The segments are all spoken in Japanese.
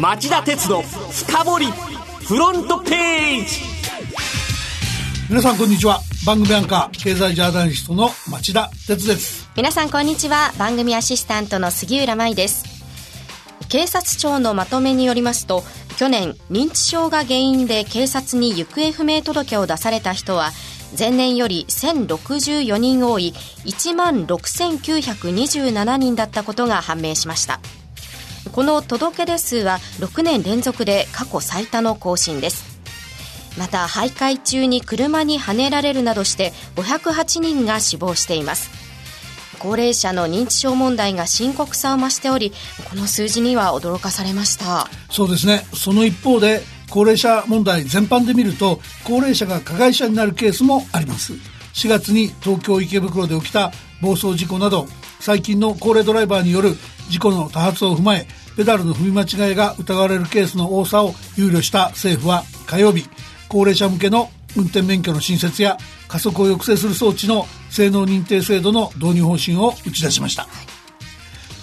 町田鉄の深掘りフロントページ。皆さんこんにちは。番組アンカー経済ジャーナリストの町田鉄です。皆さんこんにちは。番組アシスタントの杉浦舞です。警察庁のまとめによりますと去年認知症が原因で警察に行方不明届を出された人は前年より1064人多い1万6927人だったことが判明しましたこの届け出数は6年連続で過去最多の更新です。また徘徊中に車にはねられるなどして508人が死亡しています。高齢者の認知症問題が深刻さを増しておりこの数字には驚かされました。そうですね。その一方で高齢者問題全般で見ると高齢者が加害者になるケースもあります。4月に東京池袋で起きた暴走事故など最近の高齢ドライバーによる事故の多発を踏まえペダルの踏み間違いが疑われるケースの多さを憂慮した政府は火曜日高齢者向けの運転免許の新設や加速を抑制する装置の性能認定制度の導入方針を打ち出しました、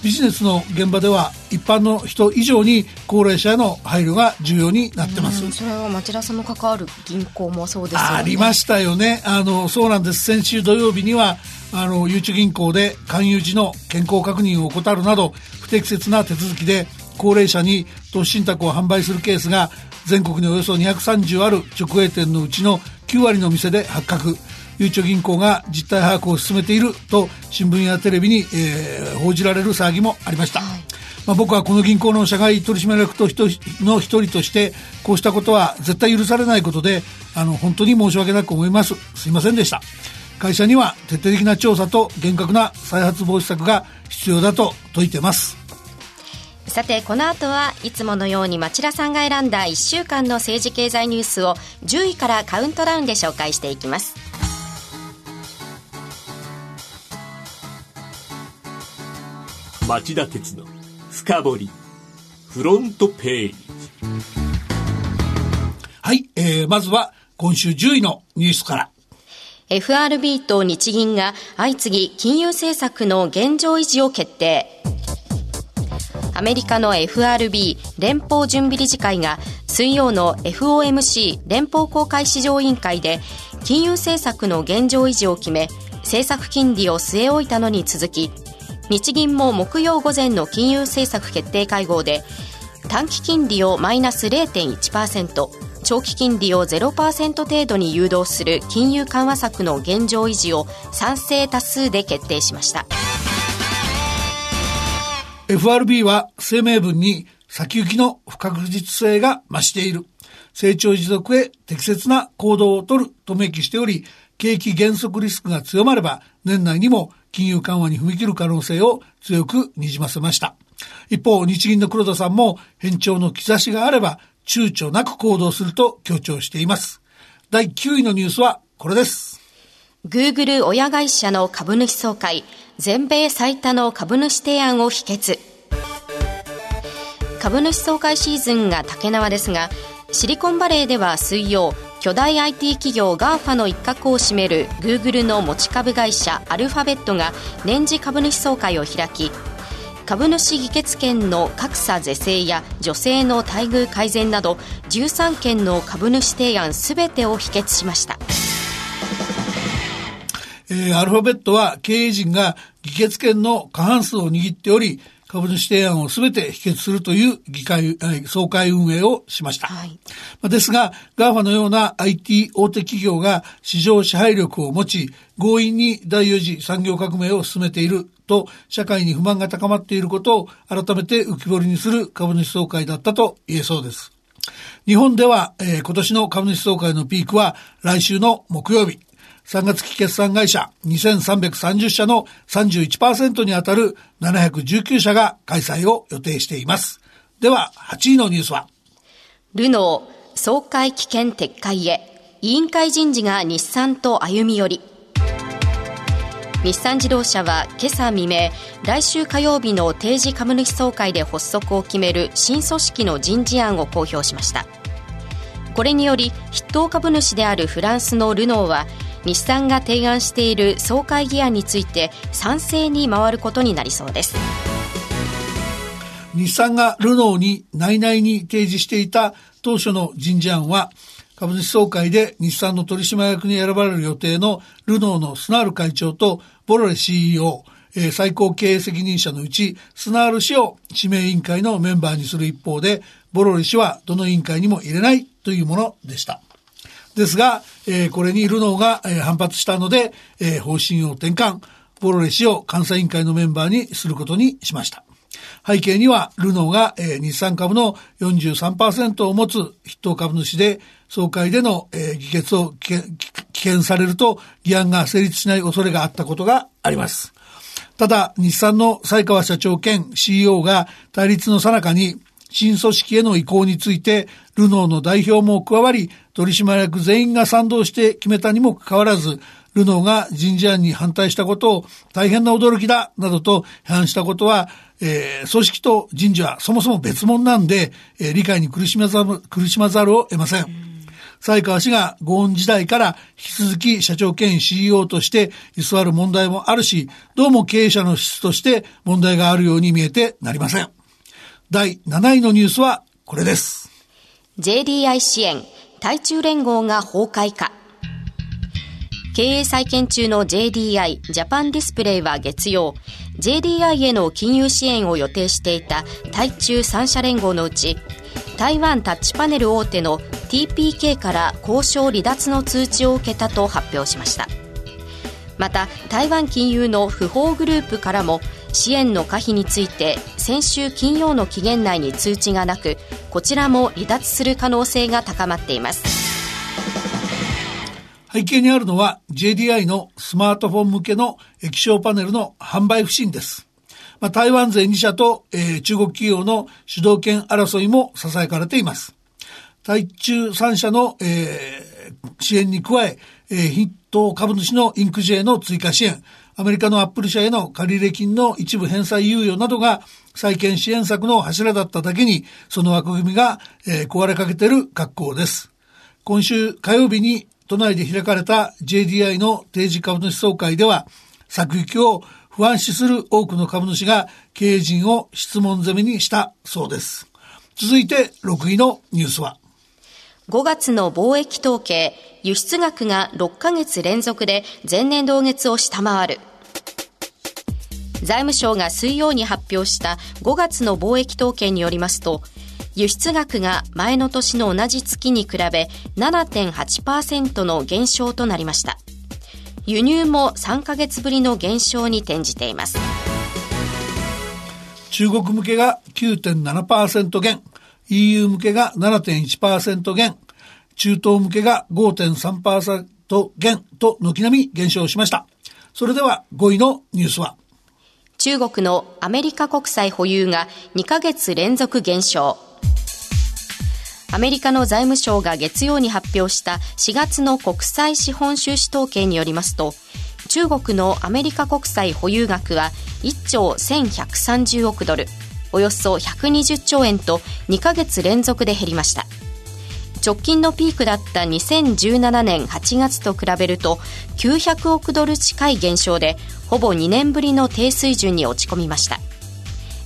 ビジネスの現場では一般の人以上に高齢者への配慮が重要になってます。それは町田さんの関わる銀行もそうですよね。ありましたよね。あの、そうなんです。先週土曜日には、あの、ゆうち銀行で勧誘時の健康確認を怠るなど、不適切な手続きで高齢者に投資信託を販売するケースが全国におよそ230ある直営店のうちの9割の店で発覚。ゆうちょ銀行が実態把握を進めていると新聞やテレビに、えー、報じられる騒ぎもありました。はい。まあ、僕はこの銀行の社外取締役との一人としてこうしたことは絶対許されないことであの本当に申し訳なく思います。すいませんでした。会社には徹底的な調査と厳格な再発防止策が必要だと説いてます。さてこの後はいつものように町田さんが選んだ1週間の政治経済ニュースを10位からカウントダウンで紹介していきます町田鉄の深掘りフロントページ。はい、えー、まずは今週10位のニュースから。FRB と日銀が相次ぎ金融政策の現状維持を決定。アメリカの FRB 連邦準備理事会が水曜の FOMC 連邦公開市場委員会で金融政策の現状維持を決め政策金利を据え置いたのに続き日銀も木曜午前の金融政策決定会合で短期金利をマイナス0.1%長期金利を0%程度に誘導する金融緩和策の現状維持を賛成多数で決定しました。FRB は声明文に先行きの不確実性が増している。成長持続へ適切な行動をとると明記しており景気減速リスクが強まれば年内にも金融緩和に踏み切る可能性を強くにじませました。一方、日銀の黒田さんも変調の兆しがあれば躊躇なく行動すると強調しています。第9位のニュースはこれです。Google 親会社の株主総会、全米最多の株主提案を否決。株主総会シーズンが竹縄ですが、シリコンバレーでは水曜、巨大 IT 企業 GAFA の一角を占める Google の持ち株会社アルファベットが年次株主総会を開き株主議決権の格差是正や女性の待遇改善など13件の株主提案すべてを否決しました。えー、アルファベットは経営陣が議決権の過半数を握っており、株主提案をすべて否決するという議会、総会運営をしました。はい、ですが、GAFA のような IT 大手企業が市場支配力を持ち、強引に第4次産業革命を進めていると、社会に不満が高まっていることを改めて浮き彫りにする株主総会だったと言えそうです。日本では、えー、今年の株主総会のピークは来週の木曜日、3月期決算会社2330社の31%に当たる719社が開催を予定しています。では、8位のニュースは？ルノー、総会危険撤回へ。委員会人事が日産と歩み寄り。日産自動車は今朝未明、来週火曜日の定時株主総会で発足を決める新組織の人事案を公表しました。これにより、筆頭株主であるフランスのルノーは、日産が提案している総会議案について賛成に回ることになりそうです日産がルノーに内々に提示していた当初の人事案は、株主総会で日産の取締役に選ばれる予定のルノーのスナール会長とボロレ CEO、え、最高経営責任者のうち、スナール氏を指名委員会のメンバーにする一方で、ボロレ氏はどの委員会にも入れないというものでした。ですが、えー、これにルノーが、えー、反発したので、えー、方針を転換、ボロレ氏を監査委員会のメンバーにすることにしました。背景には、ルノーが、えー、日産株の43%を持つ筆頭株主で、総会での、えー、議決を危険されると、議案が成立しない恐れがあったことがあります。ただ、日産の西川社長兼 CEO が対立の最中に、新組織への移行について、ルノーの代表も加わり、取締役全員が賛同して決めたにもかかわらず、ルノーが人事案に反対したことを大変な驚きだ、などと批判したことは、えー、組織と人事はそもそも別物なんで、えー、理解に苦しまざる、苦しまざるを得ません。西川氏がゴーン時代から引き続き社長兼 CEO として居座る問題もあるし、どうも経営者の質として問題があるように見えてなりません。第7位のニュースはこれです。JDI 支援、対中連合が崩壊か。経営再建中の JDI ジャパンディスプレイは月曜、JDI への金融支援を予定していた対中3社連合のうち、台湾タッチパネル大手の TPK から交渉離脱の通知を受けたと発表しました。また、台湾金融の不法グループからも支援の可否について先週金曜の期限内に通知がなくこちらも離脱する可能性が高まっています背景にあるのは JDI のスマートフォン向けの液晶パネルの販売不振です。まあ、台湾勢2社と、えー、中国企業の主導権争いも囁かれています。対中3社の、えー、支援に加え、えー、筆頭株主のインクジェの追加支援、アメリカのアップル社への借入金の一部返済猶予などが債券支援策の柱だっただけに、その枠組みが、えー、壊れかけている格好です。今週火曜日に都内で開かれた JDI の定時株主総会では、先行きを不安視する多くの株主が経営陣を質問攻めにしたそうです。続いて6位のニュースは5月の貿易統計、輸出額が6ヶ月連続で前年同月を下回る。財務省が水曜に発表した5月の貿易統計によりますと、輸出額が前の年の同じ月に比べ7.8%の減少となりました。輸入も3ヶ月ぶりの減少に転じています。中国向けが9.7%減。EU 向けが7.1%減、中東向けが5.3%減と軒並み減少しました。それでは5位のニュースは中国のアメリカ国債保有が2ヶ月連続減少。アメリカの財務省が月曜に発表した4月の国際資本収支統計によりますと、中国のアメリカ国債保有額は1兆1130億ドル、およそ120兆円と2ヶ月連続で減りました。直近のピークだった2017年8月と比べると900億ドル近い減少でほぼ2年ぶりの低水準に落ち込みました。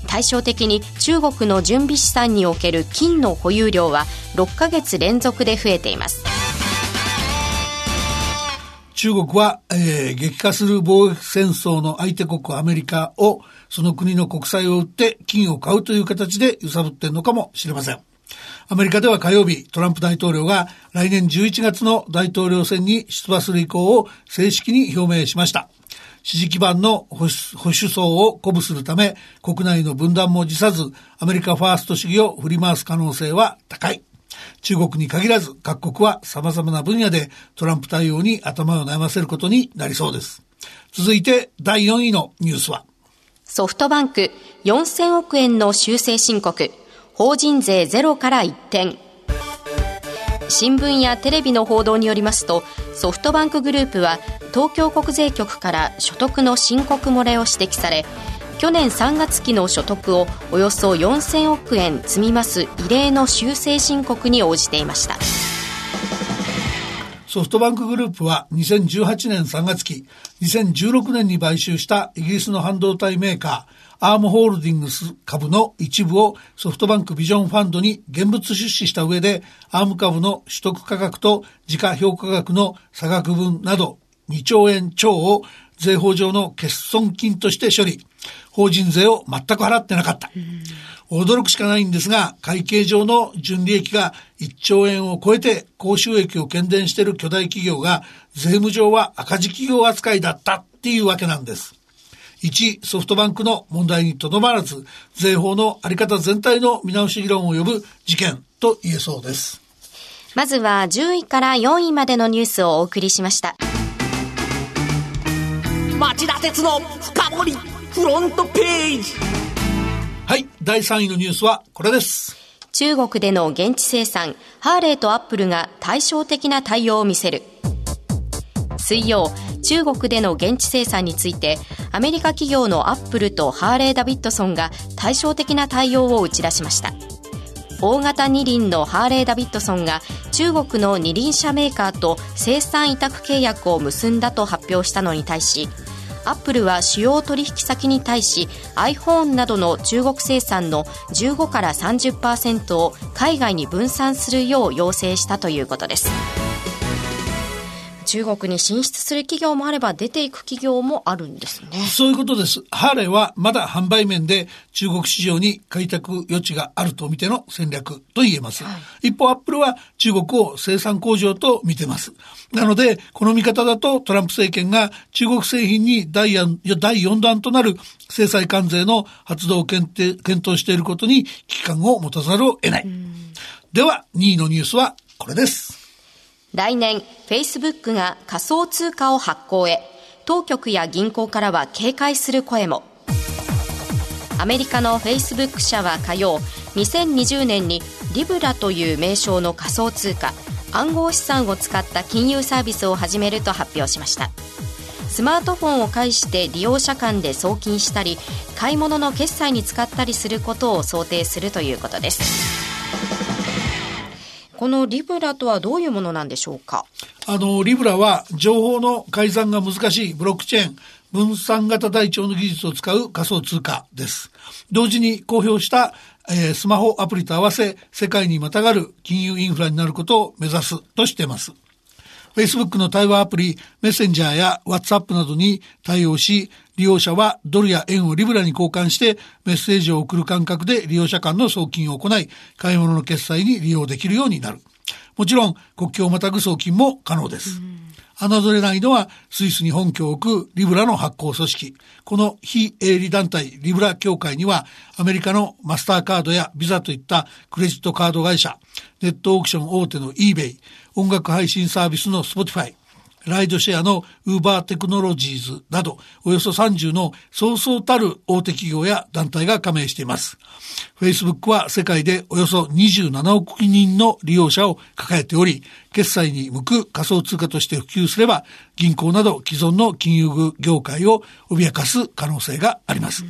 対照的に中国の準備資産における金の保有量は6ヶ月連続で増えています。中国は、えー、激化する貿易戦争の相手国アメリカをその国の国債を売って金を買うという形で揺さぶっているのかもしれません。アメリカでは火曜日、トランプ大統領が来年11月の大統領選に出馬する意向を正式に表明しました。支持基盤の保守層を鼓舞するため、国内の分断も辞さず、アメリカファースト主義を振り回す可能性は高い。中国に限らず各国は様々な分野でトランプ対応に頭を悩ませることになりそうです。続いて第4位のニュースはソフトバンク4000億円の修正申告、法人税ゼロから一転。新聞やテレビの報道によりますと、ソフトバンクグループは東京国税局から所得の申告漏れを指摘され、去年3月期の所得をおよそ4000億円積みます異例の修正申告に応じていました。ソフトバンクグループは2018年3月期、2016年に買収したイギリスの半導体メーカー、アームホールディングス株の一部をソフトバンクビジョンファンドに現物出資した上で、アーム株の取得価格と時価評価額の差額分など2兆円超を税法上の欠損金として処理。法人税を全く払ってなかった。驚くしかないんですが、会計上の純利益が1兆円を超えて高収益を懸念している巨大企業が税務上は赤字企業扱いだったっていうわけなんです。1、ソフトバンクの問題にとどまらず、税法のあり方全体の見直し議論を呼ぶ事件と言えそうです。まずは10位から4位までのニュースをお送りしました。町田鉄の深掘りフロントページはい、第3位のニュースはこれです。中国での現地生産、ハーレーとアップルが対照的な対応を見せる。水曜、中国での現地生産についてアメリカ企業のアップルとハーレー・ダビッドソンが対照的な対応を打ち出しました大型二輪のハーレー・ダビッドソンが中国の二輪車メーカーと生産委託契約を結んだと発表したのに対しアップルは主要取引先に対し iPhone などの中国生産の15から30%を海外に分散するよう要請したということです。中国に進出する企業もあれば出ていく企業もあるんですね。そういうことです。ハーレーはまだ販売面で中国市場に開拓余地があると見ての戦略と言えます。はい、一方、アップルは中国を生産工場と見てます。なので、この見方だとトランプ政権が中国製品に第4弾となる制裁関税の発動を検討していることに危機感を持たざるを得ない。では、2位のニュースはこれです。来年、Facebook が仮想通貨を発行へ、当局や銀行からは警戒する声も。アメリカの Facebook 社は火曜、2020年にリブラという名称の仮想通貨、暗号資産を使った金融サービスを始めると発表しました。スマートフォンを介して利用者間で送金したり、買い物の決済に使ったりすることを想定するということです。このリブラとはどういうものなんでしょうか？あの、リブラは情報の改ざんが難しいブロックチェーン、分散型台帳の技術を使う仮想通貨です。同時に公表した、えー、スマホアプリと合わせ世界にまたがる金融インフラになることを目指すとしています。Facebook の対話アプリメッセンジャーや WhatsApp などに対応し、利用者はドルや円をリブラに交換してメッセージを送る感覚で利用者間の送金を行い、買い物の決済に利用できるようになる。もちろん国境をまたぐ送金も可能です。侮れないのはスイスに本拠を置くリブラの発行組織。この非営利団体リブラ協会にはアメリカのマスターカードやビザといったクレジットカード会社、ネットオークション大手の eBay、音楽配信サービスの Spotify、ライドシェアのウーバーテクノロジーズなど、およそ30のそうそうたる大手企業や団体が加盟しています。Facebook は世界でおよそ27億人の利用者を抱えており、決済に向く仮想通貨として普及すれば、銀行など既存の金融業界を脅かす可能性があります。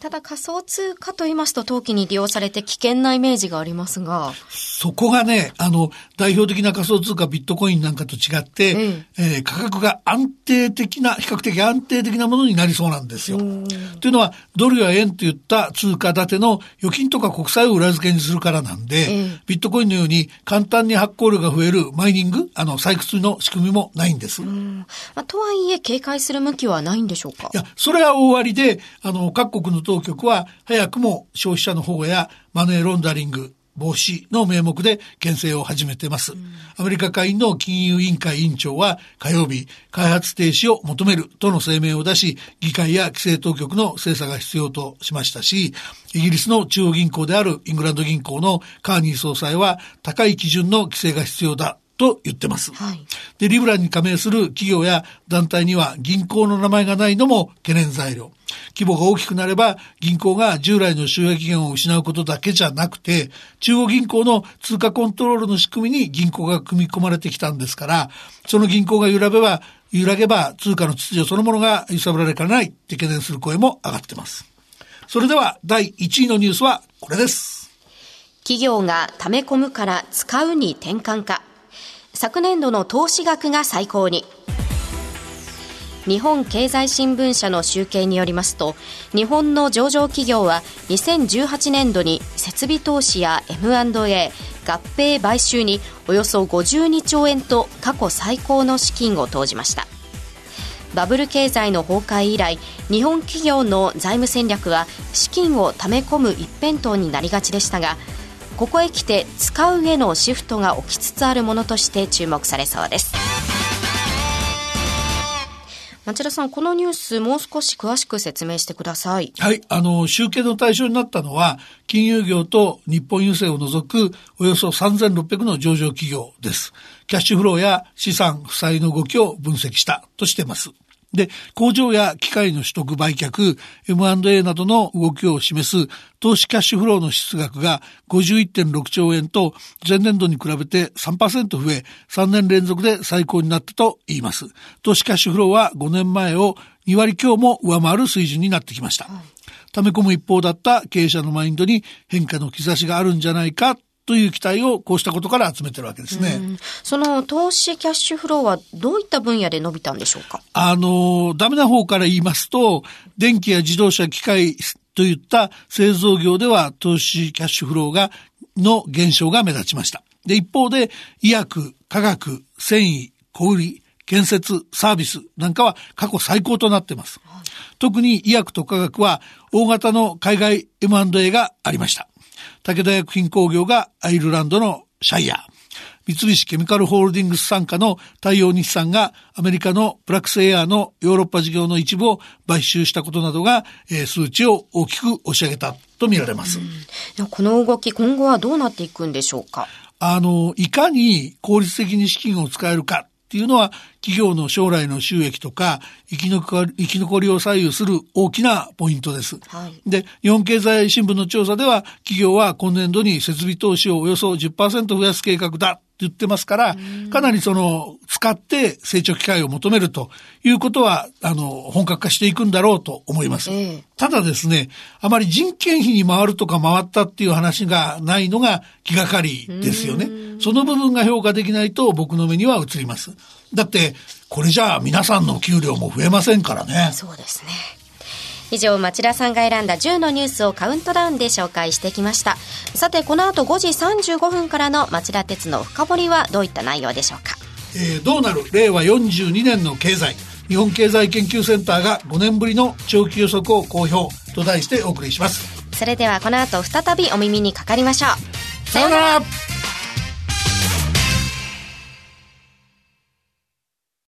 ただ仮想通貨と言いますと、投機に利用されて危険なイメージがありますが。そこがね、あの、代表的な仮想通貨ビットコインなんかと違って、えええー、価格が安定的な、比較的安定的なものになりそうなんですよ。というのは、ドルや円といった通貨建ての預金とか国債を裏付けにするからなんで、え、ビットコインのように簡単に発行量が増えるマイニング、あの、採掘の仕組みもないんです。まあ、とはいえ、警戒する向きはないんでしょうか？いや、それは大ありで、あの、各国の当局は早くも消費者の保護やマネーロンダリング、防止の名目で牽制を始めています。うん、アメリカ下院の金融委員会委員長は火曜日、開発停止を求めるとの声明を出し、議会や規制当局の精査が必要としましたし、イギリスの中央銀行であるイングランド銀行のカーニー総裁は高い基準の規制が必要だと言ってます。はい、で、リブラに加盟する企業や団体には銀行の名前がないのも懸念材料。規模が大きくなれば銀行が従来の収益源を失うことだけじゃなくて、中央銀行の通貨コントロールの仕組みに銀行が組み込まれてきたんですから、その銀行が揺らべば、揺らげば通貨の秩序そのものが揺さぶられかねないって懸念する声も上がってます。それでは第1位のニュースはこれです。企業が溜め込むから使うに転換か。昨年度の投資額が最高に。日本経済新聞社の集計によりますと日本の上場企業は2018年度に設備投資や M&A 合併買収におよそ52兆円と過去最高の資金を投じましたバブル経済の崩壊以来日本企業の財務戦略は資金を溜め込む一辺倒になりがちでしたがここへ来て使うへのシフトが起きつつあるものとして注目されそうです町田さん、このニュース、もう少し詳しく説明してください。はい。あの、集計の対象になったのは、金融業と日本郵政を除く、およそ3600の上場企業です。キャッシュフローや資産負債の動きを分析したとしています。で、工場や機械の取得売却、M&A などの動きを示す投資キャッシュフローの出額が51.6兆円と前年度に比べて3%増え、3年連続で最高になったと言います。投資キャッシュフローは5年前を2割強も上回る水準になってきました。溜め込む一方だった経営者のマインドに変化の兆しがあるんじゃないかという期待をこうしたことから集めてるわけですね。その投資キャッシュフローはどういった分野で伸びたんでしょうか？あの、ダメな方から言いますと、電気や自動車機械といった製造業では投資キャッシュフローが、の減少が目立ちました。で、一方で、医薬、化学、繊維、小売、建設、サービスなんかは過去最高となっています。特に医薬と化学は大型の海外 M&A がありました。武田薬品工業がアイルランドのシャイヤー。三菱ケミカルホールディングス傘下の太陽日産がアメリカのプラクスエアのヨーロッパ事業の一部を買収したことなどが、えー、数値を大きく押し上げたと見られます。この動き今後はどうなっていくんでしょうか？あの、いかに効率的に資金を使えるかっていうのは企業の将来の収益とか生き残り生き残りを左右する大きなポイントです。はい、で、日本経済新聞の調査では企業は今年度に設備投資をおよそ10%増やす計画だ言ってますから、かなりその、使って成長機会を求めるということは、あの、本格化していくんだろうと思います。えー、ただですね、あまり人件費に回るとか回ったっていう話がないのが気がかりですよね。その部分が評価できないと僕の目には映ります。だって、これじゃあ皆さんの給料も増えませんからね。そうですね。以上町田さんが選んだ10のニュースをカウントダウンで紹介してきましたさてこの後5時35分からの町田鉄の深掘りはどういった内容でしょうか、えー、どうなる令和42年の経済。日本経済研究センターが5年ぶりの長期予測を公表と題してお送りします。それではこの後再びお耳にかかりましょう。さよなら